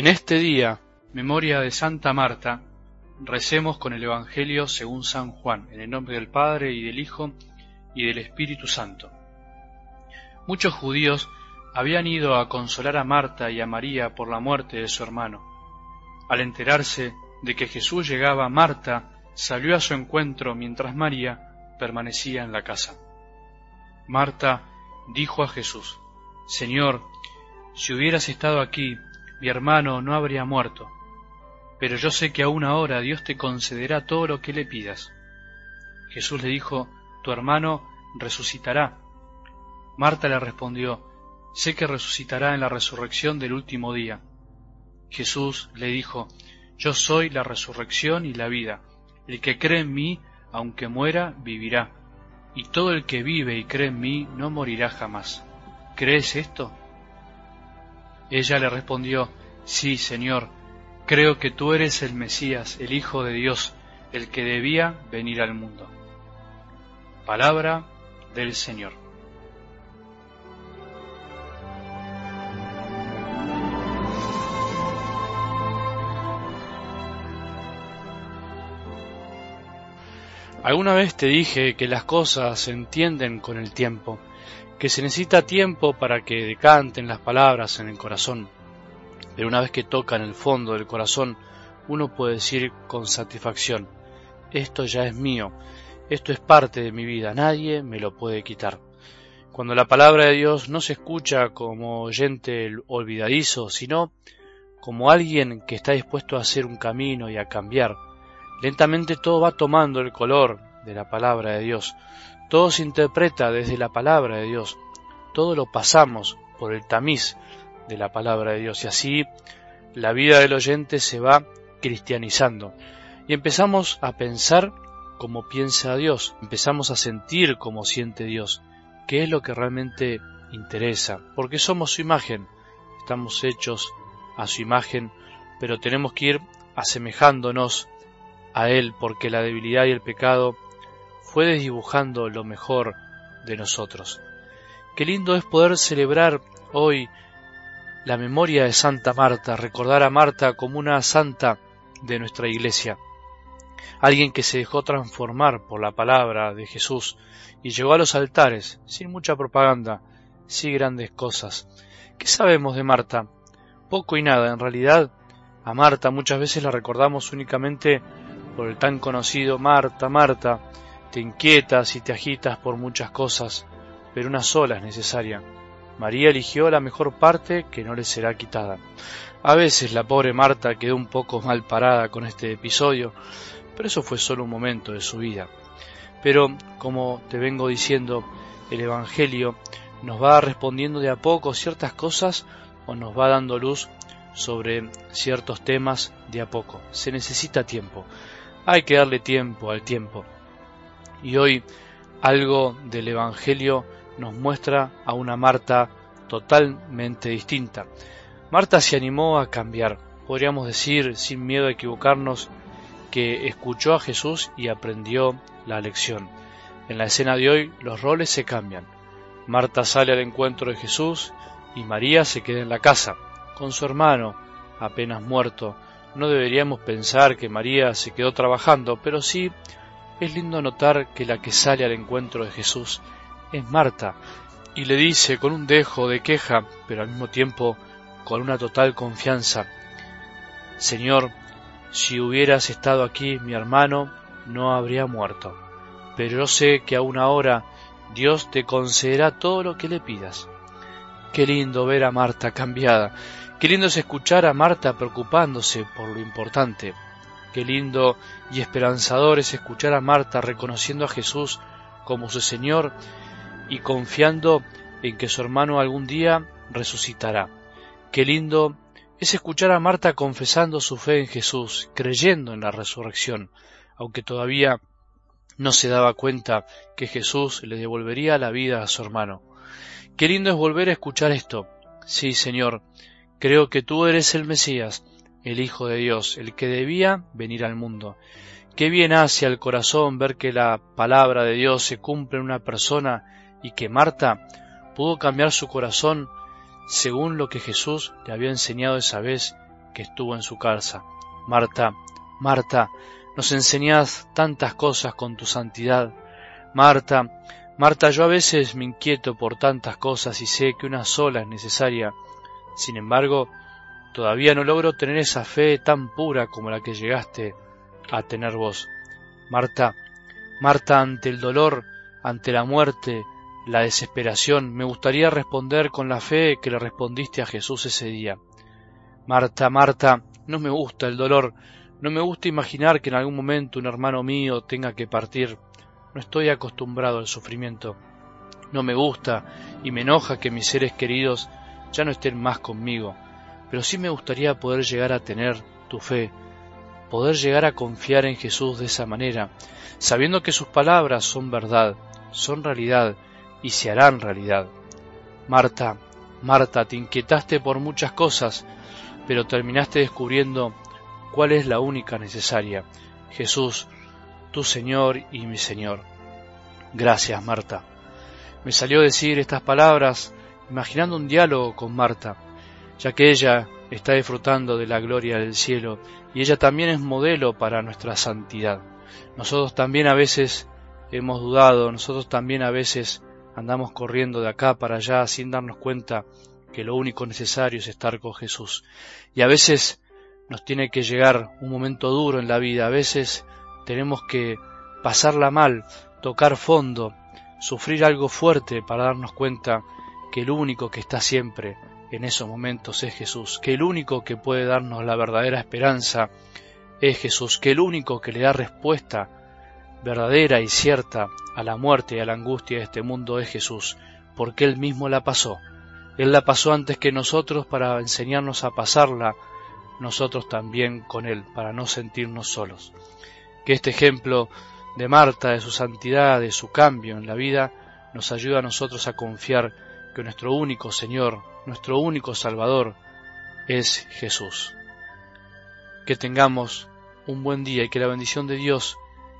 En este día, memoria de Santa Marta, recemos con el Evangelio según San Juan, en el nombre del Padre y del Hijo y del Espíritu Santo. Muchos judíos habían ido a consolar a Marta y a María por la muerte de su hermano. Al enterarse de que Jesús llegaba, Marta salió a su encuentro mientras María permanecía en la casa. Marta dijo a Jesús, Señor, si hubieras estado aquí, mi hermano no habría muerto. Pero yo sé que aún ahora Dios te concederá todo lo que le pidas. Jesús le dijo, Tu hermano resucitará. Marta le respondió, Sé que resucitará en la resurrección del último día. Jesús le dijo, Yo soy la resurrección y la vida. El que cree en mí, aunque muera, vivirá. Y todo el que vive y cree en mí no morirá jamás. ¿Crees esto? Ella le respondió, Sí, Señor, creo que tú eres el Mesías, el Hijo de Dios, el que debía venir al mundo. Palabra del Señor. Alguna vez te dije que las cosas se entienden con el tiempo, que se necesita tiempo para que decanten las palabras en el corazón. Pero una vez que tocan el fondo del corazón, uno puede decir con satisfacción, esto ya es mío, esto es parte de mi vida, nadie me lo puede quitar. Cuando la palabra de Dios no se escucha como oyente olvidadizo, sino como alguien que está dispuesto a hacer un camino y a cambiar, Lentamente todo va tomando el color de la palabra de Dios. Todo se interpreta desde la palabra de Dios. Todo lo pasamos por el tamiz de la palabra de Dios. Y así la vida del oyente se va cristianizando. Y empezamos a pensar como piensa Dios. Empezamos a sentir como siente Dios. ¿Qué es lo que realmente interesa? Porque somos su imagen. Estamos hechos a su imagen, pero tenemos que ir asemejándonos a Él porque la debilidad y el pecado fue desdibujando lo mejor de nosotros. Qué lindo es poder celebrar hoy la memoria de Santa Marta, recordar a Marta como una santa de nuestra iglesia, alguien que se dejó transformar por la palabra de Jesús y llegó a los altares sin mucha propaganda, sin grandes cosas. ¿Qué sabemos de Marta? Poco y nada, en realidad a Marta muchas veces la recordamos únicamente por el tan conocido Marta, Marta, te inquietas y te agitas por muchas cosas, pero una sola es necesaria. María eligió la mejor parte que no le será quitada. A veces la pobre Marta quedó un poco mal parada con este episodio, pero eso fue solo un momento de su vida. Pero, como te vengo diciendo, el Evangelio nos va respondiendo de a poco ciertas cosas o nos va dando luz sobre ciertos temas de a poco. Se necesita tiempo. Hay que darle tiempo al tiempo. Y hoy algo del Evangelio nos muestra a una Marta totalmente distinta. Marta se animó a cambiar, podríamos decir sin miedo a equivocarnos, que escuchó a Jesús y aprendió la lección. En la escena de hoy los roles se cambian. Marta sale al encuentro de Jesús y María se queda en la casa, con su hermano, apenas muerto, no deberíamos pensar que María se quedó trabajando, pero sí es lindo notar que la que sale al encuentro de Jesús es Marta, y le dice con un dejo de queja, pero al mismo tiempo con una total confianza, Señor, si hubieras estado aquí mi hermano no habría muerto, pero yo sé que aún ahora Dios te concederá todo lo que le pidas. Qué lindo ver a Marta cambiada, Qué lindo es escuchar a Marta preocupándose por lo importante. Qué lindo y esperanzador es escuchar a Marta reconociendo a Jesús como su Señor y confiando en que su hermano algún día resucitará. Qué lindo es escuchar a Marta confesando su fe en Jesús, creyendo en la resurrección, aunque todavía no se daba cuenta que Jesús le devolvería la vida a su hermano. Qué lindo es volver a escuchar esto. Sí, Señor, Creo que tú eres el Mesías, el Hijo de Dios, el que debía venir al mundo. Qué bien hace al corazón ver que la palabra de Dios se cumple en una persona y que Marta pudo cambiar su corazón según lo que Jesús le había enseñado esa vez que estuvo en su casa. Marta, Marta, nos enseñás tantas cosas con tu santidad. Marta, Marta, yo a veces me inquieto por tantas cosas y sé que una sola es necesaria. Sin embargo, todavía no logro tener esa fe tan pura como la que llegaste a tener vos. Marta, Marta, ante el dolor, ante la muerte, la desesperación, me gustaría responder con la fe que le respondiste a Jesús ese día. Marta, Marta, no me gusta el dolor, no me gusta imaginar que en algún momento un hermano mío tenga que partir. No estoy acostumbrado al sufrimiento. No me gusta y me enoja que mis seres queridos ya no estén más conmigo, pero sí me gustaría poder llegar a tener tu fe, poder llegar a confiar en Jesús de esa manera, sabiendo que sus palabras son verdad, son realidad y se harán realidad. Marta, Marta, te inquietaste por muchas cosas, pero terminaste descubriendo cuál es la única necesaria. Jesús, tu Señor y mi Señor. Gracias, Marta. Me salió decir estas palabras imaginando un diálogo con Marta, ya que ella está disfrutando de la gloria del cielo y ella también es modelo para nuestra santidad. Nosotros también a veces hemos dudado, nosotros también a veces andamos corriendo de acá para allá sin darnos cuenta que lo único necesario es estar con Jesús. Y a veces nos tiene que llegar un momento duro en la vida, a veces tenemos que pasarla mal, tocar fondo, sufrir algo fuerte para darnos cuenta que el único que está siempre en esos momentos es Jesús, que el único que puede darnos la verdadera esperanza es Jesús, que el único que le da respuesta verdadera y cierta a la muerte y a la angustia de este mundo es Jesús, porque Él mismo la pasó. Él la pasó antes que nosotros para enseñarnos a pasarla nosotros también con Él, para no sentirnos solos. Que este ejemplo de Marta, de su santidad, de su cambio en la vida, nos ayuda a nosotros a confiar que nuestro único Señor, nuestro único Salvador, es Jesús. Que tengamos un buen día y que la bendición de Dios,